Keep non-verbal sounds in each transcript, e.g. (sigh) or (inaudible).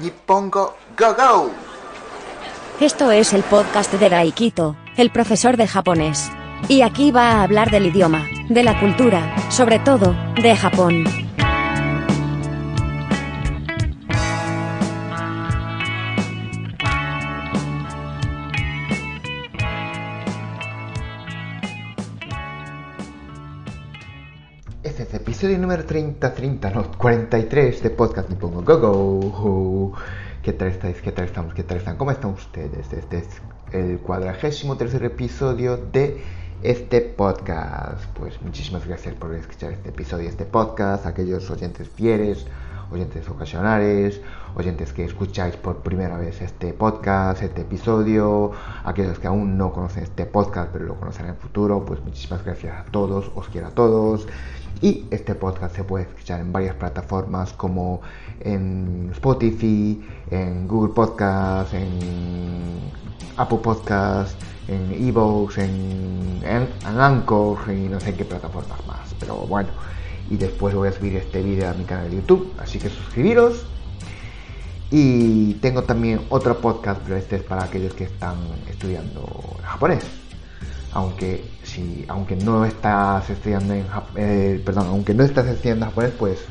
Nippongo Go Go. Esto es el podcast de Daikito, el profesor de japonés. Y aquí va a hablar del idioma, de la cultura, sobre todo, de Japón. Número 30, 30, no, 43 de Podcast Nippongo Go Go. ¿Qué tal estáis? ¿Qué tal estamos? ¿Qué tal están? ¿Cómo están ustedes? Este es el cuadragésimo tercer episodio de este podcast. Pues muchísimas gracias por escuchar este episodio, este podcast, aquellos oyentes fieles, oyentes ocasionales, oyentes que escucháis por primera vez este podcast, este episodio, aquellos que aún no conocen este podcast pero lo conocerán en el futuro, pues muchísimas gracias a todos, os quiero a todos. Y este podcast se puede escuchar en varias plataformas como en Spotify, en Google Podcast, en Apple Podcast, en Evox, en, en, en Anchor y no sé en qué plataformas más. Pero bueno, y después voy a subir este vídeo a mi canal de YouTube, así que suscribiros. Y tengo también otro podcast, pero este es para aquellos que están estudiando japonés. Aunque si, aunque no estás estudiando en eh, perdón, aunque no estás estudiando japonés, pues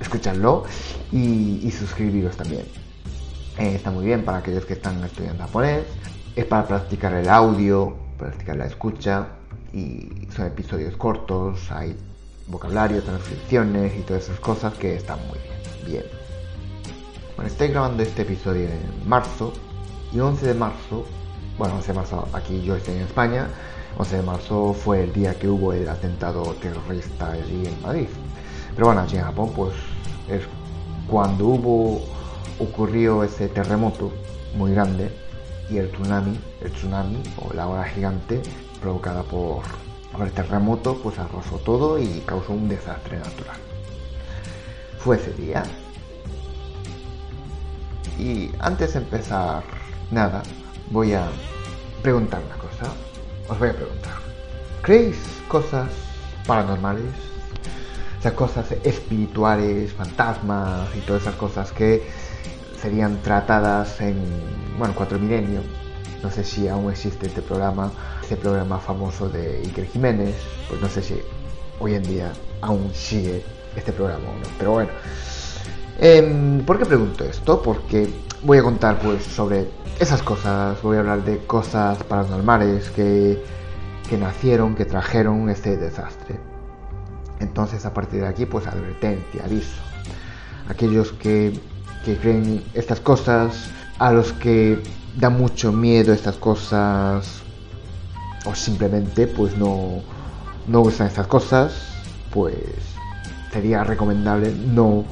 escuchadlo y, y suscribiros también. Eh, está muy bien para aquellos que están estudiando japonés. Es para practicar el audio, practicar la escucha y son episodios cortos, hay vocabulario, transcripciones y todas esas cosas que están muy bien. Bien. Bueno, estoy grabando este episodio en marzo y 11 de marzo, bueno, 11 de marzo aquí yo estoy en España, 11 de marzo fue el día que hubo el atentado terrorista allí en Madrid. Pero bueno, allí en Japón pues es cuando hubo ocurrió ese terremoto muy grande y el tsunami, el tsunami o la ola gigante provocada por, el terremoto pues arrasó todo y causó un desastre natural. Fue ese día. Y antes de empezar nada, voy a preguntar una cosa. Os voy a preguntar. ¿Creéis cosas paranormales? O sea, cosas espirituales, fantasmas y todas esas cosas que serían tratadas en, bueno, Cuatro Milenio. No sé si aún existe este programa, este programa famoso de Iker Jiménez, pues no sé si hoy en día aún sigue este programa o no. Pero bueno, eh, ¿por qué pregunto esto? Porque voy a contar pues sobre esas cosas, voy a hablar de cosas paranormales que, que nacieron, que trajeron este desastre. Entonces a partir de aquí pues advertencia, aviso. Aquellos que que creen estas cosas, a los que da mucho miedo estas cosas, o simplemente pues no, no gustan estas cosas, pues sería recomendable no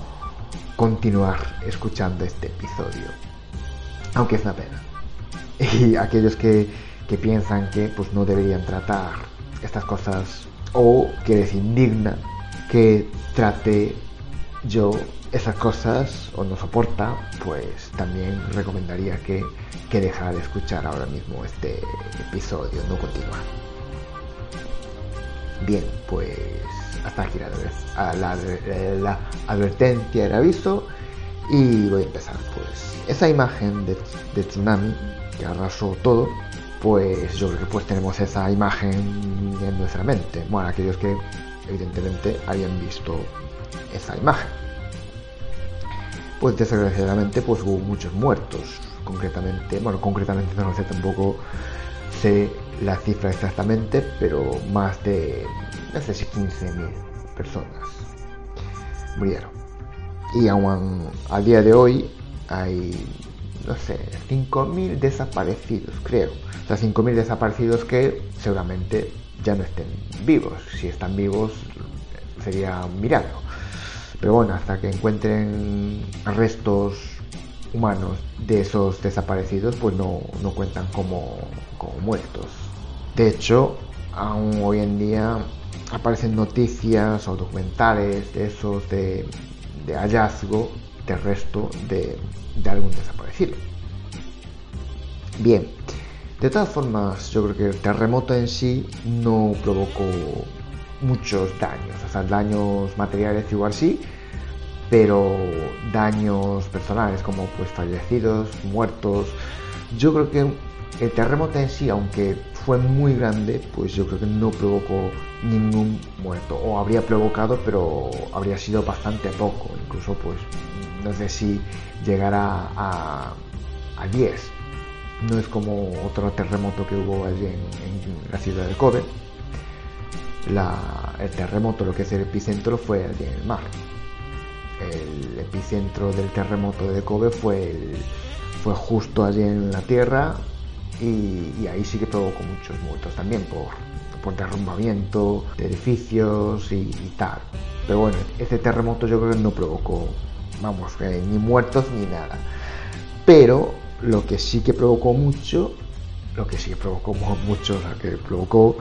continuar escuchando este episodio. Aunque es una pena. (laughs) Y aquellos que, que piensan que pues no deberían tratar estas cosas o que les indigna que trate yo esas cosas o no soporta, pues también recomendaría que, que dejara de escuchar ahora mismo este episodio, no continuar. Bien, pues hasta aquí la, la, la, advertencia, el aviso y voy a empezar. Pues esa imagen de, de, tsunami que arrasó todo, pues yo creo que pues tenemos esa imagen en nuestra mente. Bueno, aquellos que evidentemente hayan visto esa imagen pues desgraciadamente pues hubo muchos muertos. Concretamente bueno concretamente no sé tampoco sé la cifra exactamente pero más de no sé si 15.000 personas murieron. Y aún a día de hoy hay no sé 5.000 desaparecidos creo. O sea 5.000 desaparecidos que seguramente ya no estén vivos. Si están vivos sería un milagro pero bueno, hasta que encuentren restos humanos de esos desaparecidos, pues no, no cuentan como, como muertos. De hecho, aún hoy en día aparecen noticias o documentales de esos de, hallazgo de resto de, de, algún desaparecido. Bien, de todas formas, yo creo que el terremoto en sí no provocó muchos daños, o sea, daños materiales igual sí, pero daños personales como pues fallecidos, muertos. Yo creo que el terremoto en sí, aunque fue muy grande, pues yo creo que no provocó ningún muerto. O habría provocado, pero habría sido bastante poco. Incluso pues no sé si llegará a, a 10. No es como otro terremoto que hubo allí en, la ciudad de Kobe. El terremoto, lo que es el epicentro, fue allí en el mar el epicentro del terremoto de Kobe fue, fue justo allí en la tierra y, ahí sí que provocó muchos muertos también por, por derrumbamiento de edificios y, tal. Pero bueno, ese terremoto yo creo que no provocó, vamos, eh, ni muertos ni nada. Pero lo que sí que provocó mucho, lo que sí que provocó (laughs) mucho, o que provocó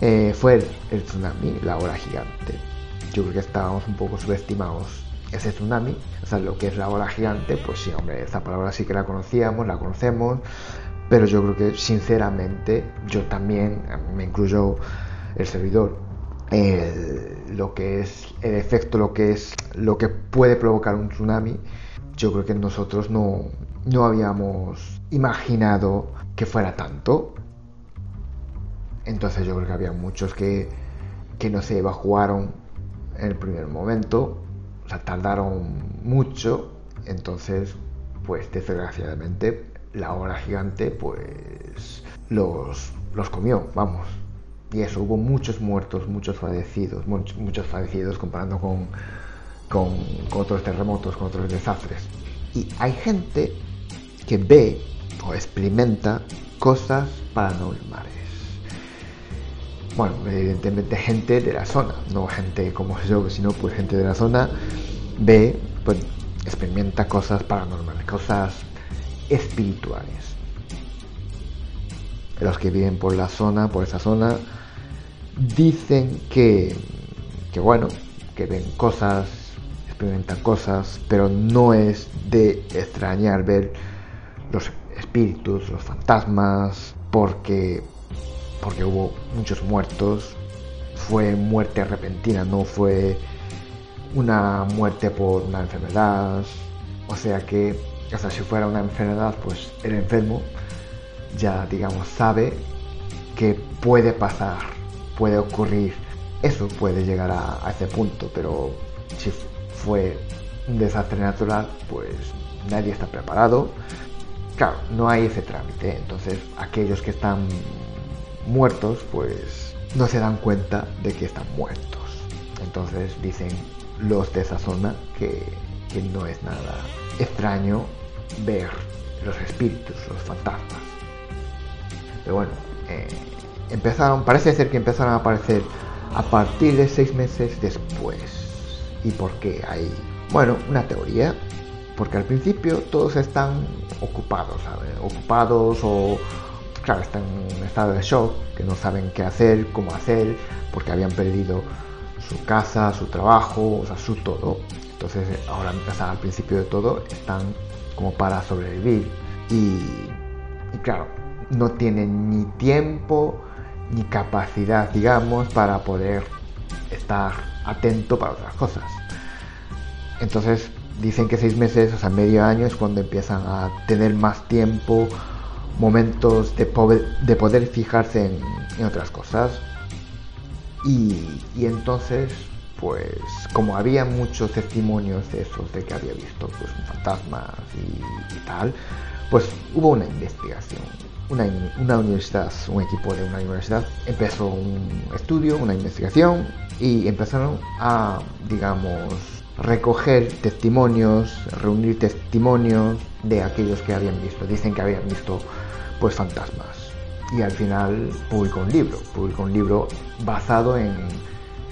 eh, fue el, tsunami, la ola gigante. Yo creo que estábamos un poco subestimados ese tsunami, o sea, lo que es la ola gigante, pues sí, hombre, esa palabra sí que la conocíamos, la conocemos, pero yo creo que sinceramente yo también, me incluyo el servidor, lo que es el efecto, lo que es lo que puede provocar un tsunami, yo creo que nosotros no, no habíamos imaginado que fuera tanto. Entonces yo creo que había muchos que, que no se evacuaron en el primer momento o sea, tardaron mucho, entonces, pues desgraciadamente la ola gigante, pues los, los comió, vamos. Y eso, hubo muchos muertos, muchos fallecidos, muchos, muchos fallecidos comparando con, con, con otros terremotos, con otros desastres. Y hay gente que ve o experimenta cosas paranormales bueno, evidentemente gente de la zona, no gente como yo, sino pues gente de la zona ve, pues experimenta cosas paranormales, cosas espirituales. Los que viven por la zona, por esa zona, dicen que, que bueno, que ven cosas, experimentan cosas, pero no es de extrañar ver los espíritus, los fantasmas, porque porque hubo muchos muertos. Fue muerte repentina, no fue una muerte por una enfermedad. O sea que, hasta si fuera una enfermedad, pues el enfermo ya, digamos, sabe que puede pasar, puede ocurrir. Eso puede llegar a, a ese punto, pero si fue un desastre natural, pues nadie está preparado. Claro, no hay ese trámite. Entonces, aquellos que están muertos, pues no se dan cuenta de que están muertos. Entonces dicen los de esa zona que, no es nada extraño ver los espíritus, los fantasmas. Pero bueno, eh, empezaron, parece ser que empezaron a aparecer a partir de seis meses después. ¿Y por qué hay? Bueno, una teoría, porque al principio todos están ocupados, ¿sabes? Ocupados o, claro, están en un estado de shock, que no saben qué hacer, cómo hacer, porque habían perdido su casa, su trabajo, o sea, su todo. Entonces, ahora, al principio de todo, están como para sobrevivir. Y, claro, no tienen ni tiempo ni capacidad, digamos, para poder estar atento para otras cosas. Entonces, dicen que seis meses, o sea, medio año es cuando empiezan a tener más tiempo momentos de, poder, de poder fijarse en, otras cosas. Y, entonces, pues como había muchos testimonios de esos, de que había visto pues, fantasmas y, tal, pues hubo una investigación. Una, una, universidad, un equipo de una universidad empezó un estudio, una investigación y empezaron a, digamos, recoger testimonios, reunir testimonios de aquellos que habían visto. Dicen que habían visto pues fantasmas. Y al final publicó un libro, publicó un libro basado en,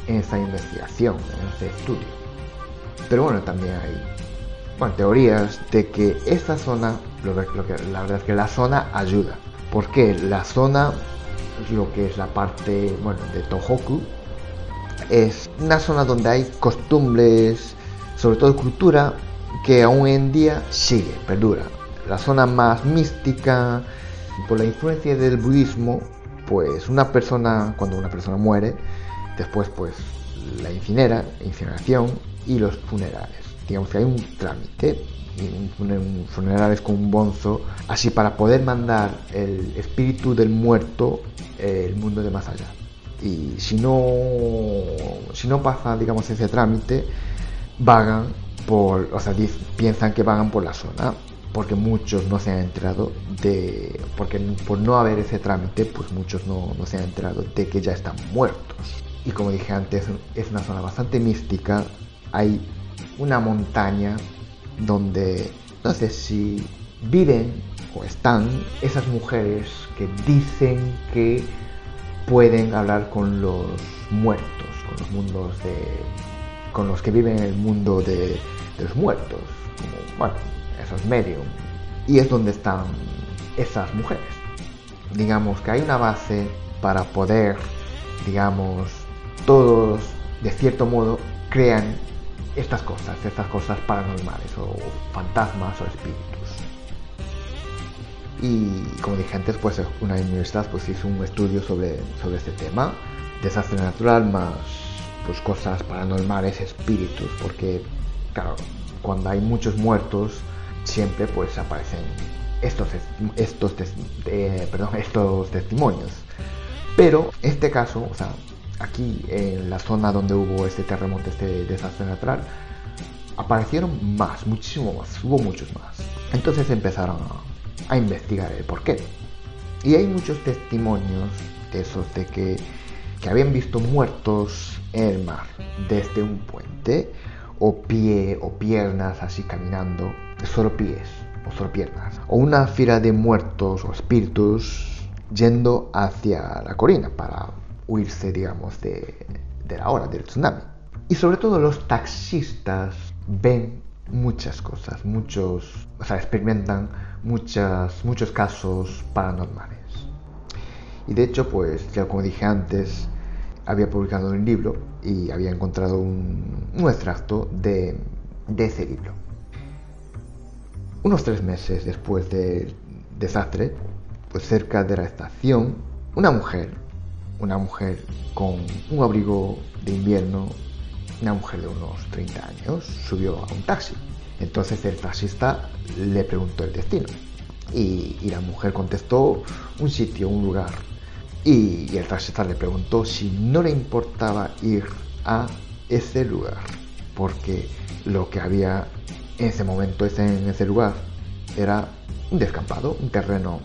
en esa investigación, en ese estudio. Pero bueno, también hay bueno, teorías de que esta zona, lo, que, la verdad es que la zona ayuda. porque La zona, lo que es la parte bueno, de Tohoku, es una zona donde hay costumbres, sobre todo cultura, que aún en día sigue, perdura. La zona más mística, por la influencia del budismo, pues una persona, cuando una persona muere, después pues la incinera, incineración y los funerales. digamos que hay un trámite, y un, un funeral es con un bonzo, así para poder mandar el espíritu del muerto eh, el mundo de más allá. Y si no, si no pasa, digamos, ese trámite, vagan por, o sea, piensan que vagan por la zona, porque muchos no se han enterado de, porque por no haber ese trámite, pues muchos no, no se han enterado de que ya están muertos. Y como dije antes, es una zona bastante mística, hay una montaña donde no sé si viven o están esas mujeres que dicen que pueden hablar con los muertos, con los mundos de. con los que viven en el mundo de, los muertos, bueno, esos medios. Y es donde están esas mujeres. Digamos que hay una base para poder, digamos, todos de cierto modo crean estas cosas, estas cosas paranormales o fantasmas o espíritus. Y como dije antes, pues una universidad pues hizo un estudio sobre, sobre este tema, desastre natural más pues cosas paranormales, espíritus, porque claro, cuando hay muchos muertos siempre pues aparecen estos estos eh, perdón, estos testimonios. Pero este caso, o sea, aquí en la zona donde hubo este terremoto, este desastre natural, aparecieron más, muchísimo más, hubo muchos más. Entonces empezaron a, investigar el por qué. Y hay muchos testimonios de esos de que, que habían visto muertos en el mar desde un puente o pie o piernas así caminando, solo pies o solo piernas, o una fila de muertos o espíritus yendo hacia la colina para huirse, digamos, de, la hora del tsunami. Y sobre todo los taxistas ven muchas cosas, muchos, o sea, experimentan muchas, muchos casos paranormales. Y de hecho, pues, ya como dije antes, había publicado un libro y había encontrado un, un extracto de, de ese libro. Unos tres meses después del desastre, pues cerca de la estación, una mujer una mujer con un abrigo de invierno, una mujer de unos 30 años, subió a un taxi. Entonces el taxista le preguntó el destino y, la mujer contestó un sitio, un lugar. Y, el taxista le preguntó si no le importaba ir a ese lugar, porque lo que había ese momento en ese lugar era un descampado, un terreno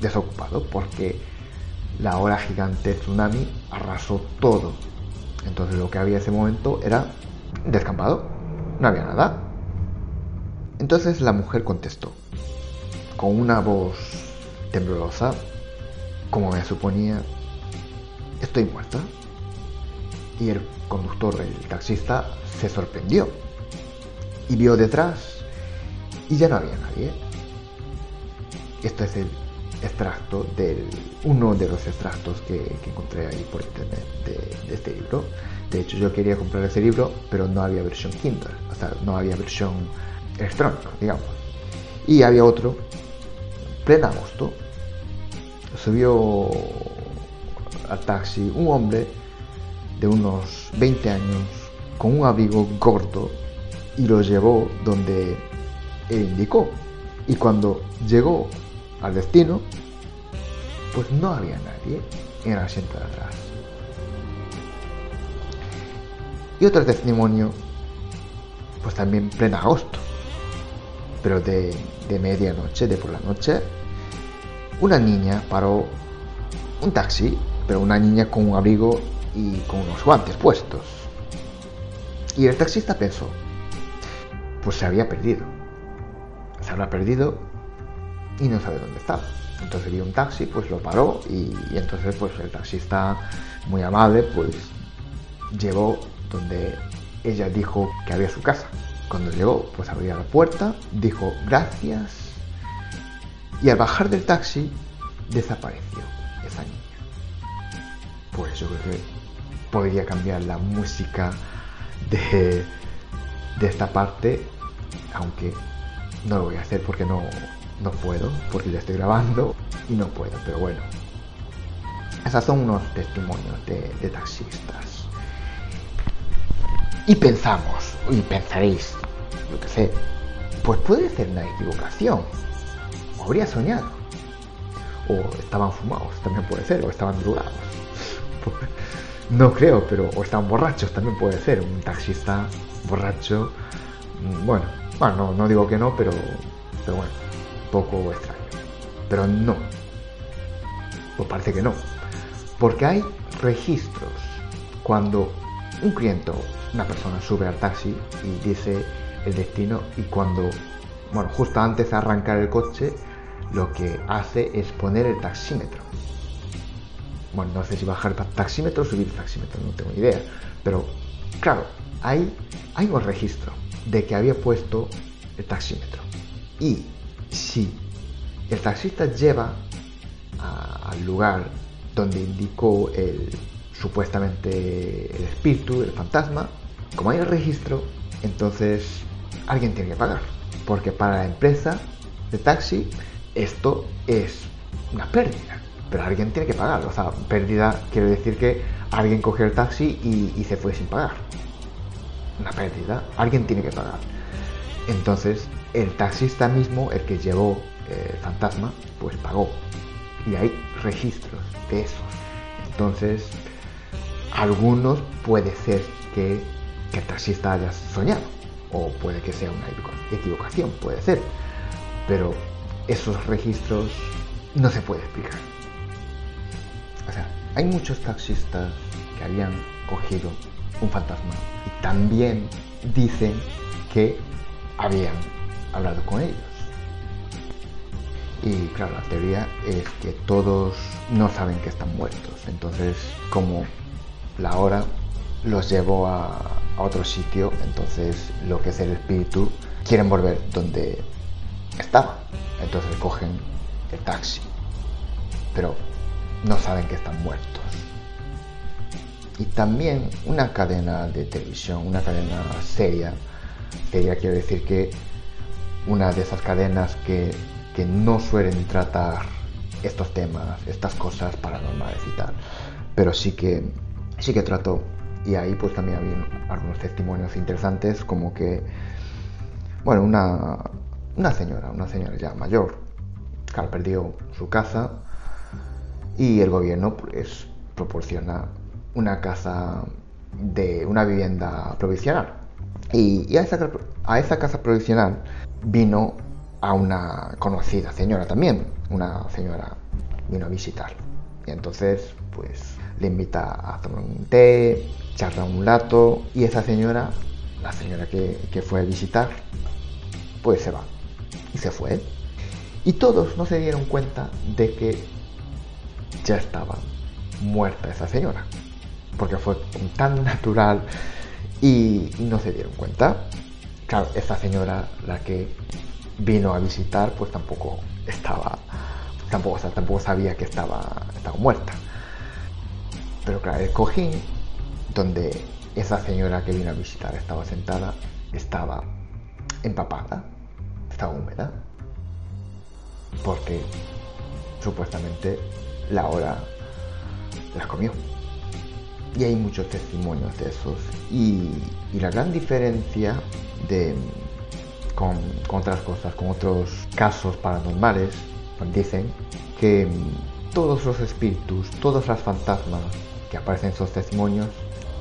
desocupado, porque la ola gigante tsunami arrasó todo. Entonces lo que había en ese momento era descampado, no había nada. Entonces la mujer contestó, con una voz temblorosa, como me suponía, estoy muerta. Y el conductor, el taxista, se sorprendió y vio detrás y ya no había nadie. Esto es el extracto de uno de los extractos que, encontré ahí por internet de, este libro. De hecho, yo quería comprar ese libro, pero no había versión Kindle, o sea, no había versión electrónica, digamos. Y había otro, pleno agosto, subió al taxi un hombre de unos 20 años con un abrigo gordo y lo llevó donde él indicó. Y cuando llegó al destino, pues no había nadie en el asiento de atrás. Y otro testimonio, pues también pleno agosto, pero de, de medianoche, de por la noche, una niña paró un taxi, pero una niña con un abrigo y con unos guantes puestos. Y el taxista pensó, pues se había perdido. Se habrá perdido y no sabe dónde estaba. Entonces vio un taxi, pues lo paró y, entonces pues el taxista muy amable pues llevó donde ella dijo que había su casa. Cuando llegó pues abrió la puerta, dijo gracias y al bajar del taxi desapareció esa niña. Pues yo creo que podría cambiar la música de, de esta parte, aunque no lo voy a hacer porque no, no puedo, porque ya estoy grabando y no puedo, pero bueno. Esos son unos testimonios de, taxistas. Y pensamos, y pensaréis, yo qué sé, pues puede ser una equivocación. O habría soñado. O estaban fumados, también puede ser, o estaban drogados. (laughs) No creo, pero o estaban borrachos, también puede ser. Un taxista borracho, bueno, bueno, no, digo que no, pero, pero bueno, poco extraño. Pero no. Pues parece que no. Porque hay registros cuando un cliente una persona sube al taxi y dice el destino y cuando, bueno, justo antes de arrancar el coche, lo que hace es poner el taxímetro. Bueno, no sé si bajar taxímetro o subir taxímetro, no tengo ni idea. Pero, claro, hay, un registro de que había puesto el taxímetro. Y si el taxista lleva al lugar donde indicó el supuestamente el espíritu, el fantasma, como hay el registro, entonces alguien tiene que pagar. Porque para la empresa de taxi esto es una pérdida. Pero alguien tiene que pagar. O sea, pérdida quiere decir que alguien cogió el taxi y, se fue sin pagar. Una pérdida. Alguien tiene que pagar. Entonces, el taxista mismo, el que llevó el eh, fantasma, pues pagó. Y hay registros de esos. Entonces, algunos puede ser que que el taxista haya soñado. O puede que sea una equivocación, puede ser. Pero esos registros no se puede explicar. O sea, hay muchos taxistas que habían cogido un fantasma y también dicen que habían hablado con ellos. Y claro, la teoría es que todos no saben que están muertos. Entonces, como la hora los llevó a, otro sitio, entonces lo que es el espíritu quieren volver donde estaba. Entonces cogen el taxi, pero no saben que están muertos. Y también una cadena de televisión, una cadena seria, seria quiere decir que una de esas cadenas que, que no suelen tratar estos temas, estas cosas paranormales y tal, pero sí que sí que trató y ahí pues también había algunos testimonios interesantes como que, bueno, una, una señora, una señora ya mayor, que perdió su casa y el gobierno pues proporciona una casa de una vivienda provisional. Y, a, esa, a esa casa provisional vino a una conocida señora también, una señora vino a visitar. Y entonces, pues le invita a tomar un té, charla un rato y esa señora, la señora que, fue a visitar, pues se va. Y se fue. Y todos no se dieron cuenta de que ya estaba muerta esa señora. Porque fue tan natural y, no se dieron cuenta. Claro, esa señora, la que vino a visitar, pues tampoco estaba, tampoco, tampoco sabía que estaba, estaba muerta. Pero claro, el cojín donde esa señora que vino a visitar estaba sentada estaba empapada, estaba húmeda, porque supuestamente la hora la comió. Y hay muchos testimonios de esos. Y, la gran diferencia de, con, con, otras cosas, con otros casos paranormales, dicen que todos los espíritus, todos los fantasmas que aparecen en esos testimonios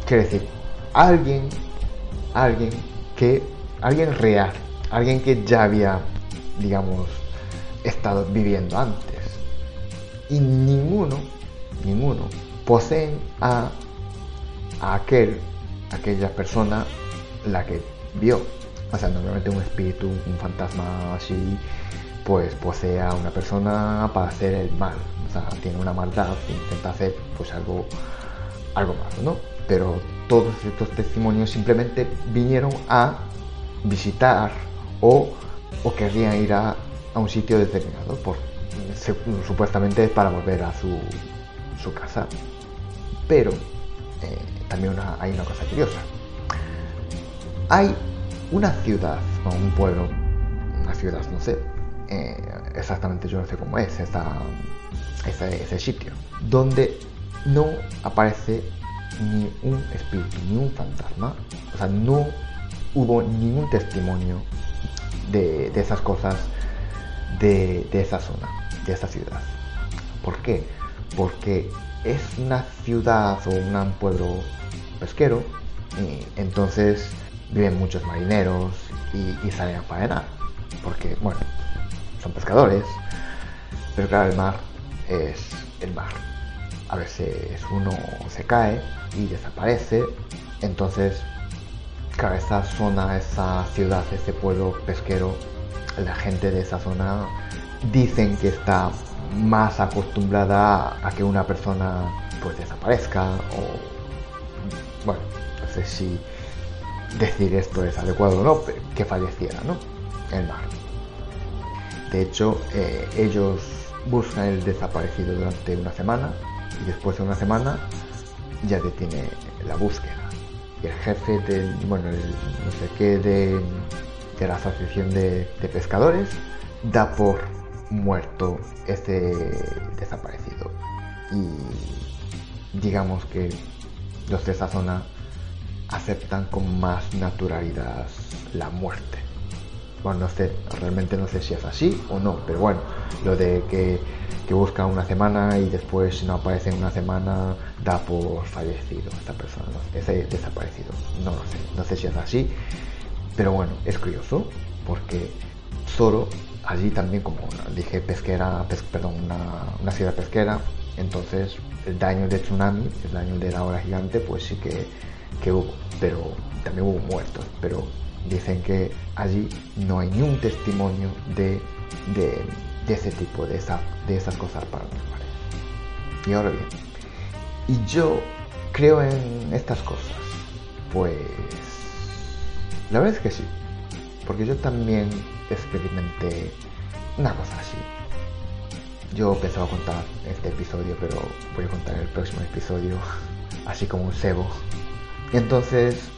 Quiere decir, alguien, alguien que, alguien real, alguien que ya había, digamos, estado viviendo antes. Y ninguno, ninguno poseen a, a aquel, aquella persona la que vio. O sea, normalmente un espíritu, un fantasma así, pues posee a una persona para hacer el mal. O sea, tiene una maldad intenta hacer pues algo, algo malo, ¿no? pero todos estos testimonios simplemente vinieron a visitar o, querrían ir a, un sitio determinado, por, supuestamente para volver a su, casa. Pero eh, también hay una cosa curiosa. Hay una ciudad, o un pueblo, una ciudad, no sé, eh, exactamente yo no sé cómo es ese sitio, donde no aparece ni un espíritu, ni un fantasma, o sea, no, hubo ningún testimonio de, de esas cosas de, de esa zona, de esa ciudad. ¿Por qué? Porque es una ciudad o un pueblo pesquero, y entonces viven muchos marineros y, y salen a faenar, porque, bueno, son pescadores, pero claro, el mar es el mar. A veces uno se cae y desaparece, entonces, claro, esa zona, esa ciudad, ese pueblo pesquero, la gente de esa zona dicen que está más acostumbrada a que una persona pues desaparezca o bueno no sé si decir esto es adecuado o no que falleciera no el mar. De hecho eh, ellos buscan el desaparecido durante una semana y después de una semana ya detiene la búsqueda. Y el jefe del bueno el no sé qué de, de la asociación de pescadores da por muerto ese desaparecido. Y digamos que los de esa zona aceptan con más naturalidad la muerte. Bueno, no sé, realmente no sé si es así o no, pero bueno, lo de que, que busca una semana y después no aparece en una semana, da por fallecido esta persona, ese desaparecido. No lo sé, no sé si es así, pero bueno, es curioso porque Zoro allí también, como dije, pesquera, perdón, una, ciudad pesquera, entonces el daño de tsunami, el daño de la ola gigante, pues sí que, que hubo, pero también hubo muertos, pero dicen que allí no hay ni un testimonio de, de, ese tipo, de, esa, de esas cosas paranormales. Y ahora bien, y yo creo en estas cosas, pues la verdad es que sí, porque yo también experimenté una cosa así. Yo pensaba contar este episodio, pero voy a contar el próximo episodio, (laughs) así como un cebo. Y entonces,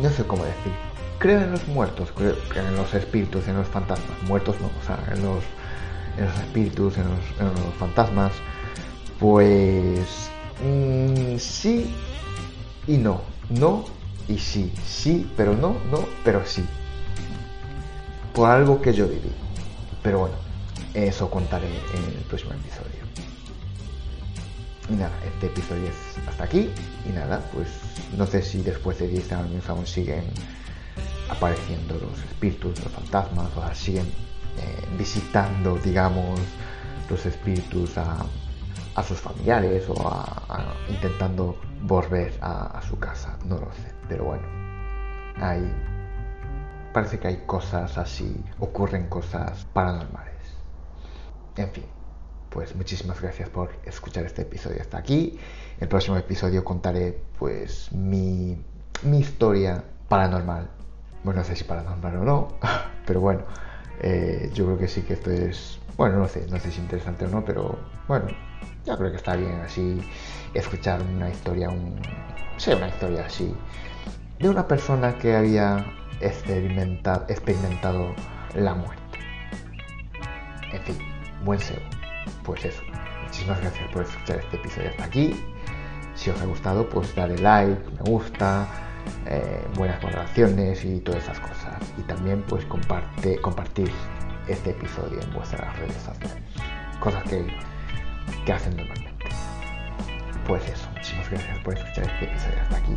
no sé cómo decir. Creo en los muertos, creo en los espíritus, en los fantasmas. Muertos no, o sea, en los, en los espíritus, en los, fantasmas. Pues mm, sí y no. No y sí. Sí, pero no, no, pero sí por algo que yo viví. Pero bueno, eso contaré en el próximo episodio. Y nada, este episodio es hasta aquí. Y nada, pues no sé si después de 10 años aún siguen apareciendo los espíritus, los fantasmas, o siguen eh, visitando, digamos, los espíritus a, sus familiares o a, intentando volver a su casa. No lo sé, pero bueno, ahí parece que hay cosas así, ocurren cosas paranormales. En fin, pues muchísimas gracias por escuchar este episodio hasta aquí. El próximo episodio contaré pues mi, mi historia paranormal. Bueno, no sé si paranormal o no, (laughs) pero bueno, eh, yo creo que sí que esto es, bueno, no sé, no sé si es interesante o no, pero bueno, yo creo que está bien así escuchar una historia, un, sí, una historia así, de una persona que había experimentado, experimentado la muerte. En fin, buen SEO. Pues eso. Muchísimas gracias por escuchar este episodio hasta aquí. Si os ha gustado, pues dale like, me gusta, eh, buenas valoraciones y todas esas cosas. Y también pues comparte, compartir este episodio en vuestras redes sociales. Cosas que, que hacen normalmente. Pues eso, muchísimas gracias por escuchar este episodio hasta aquí.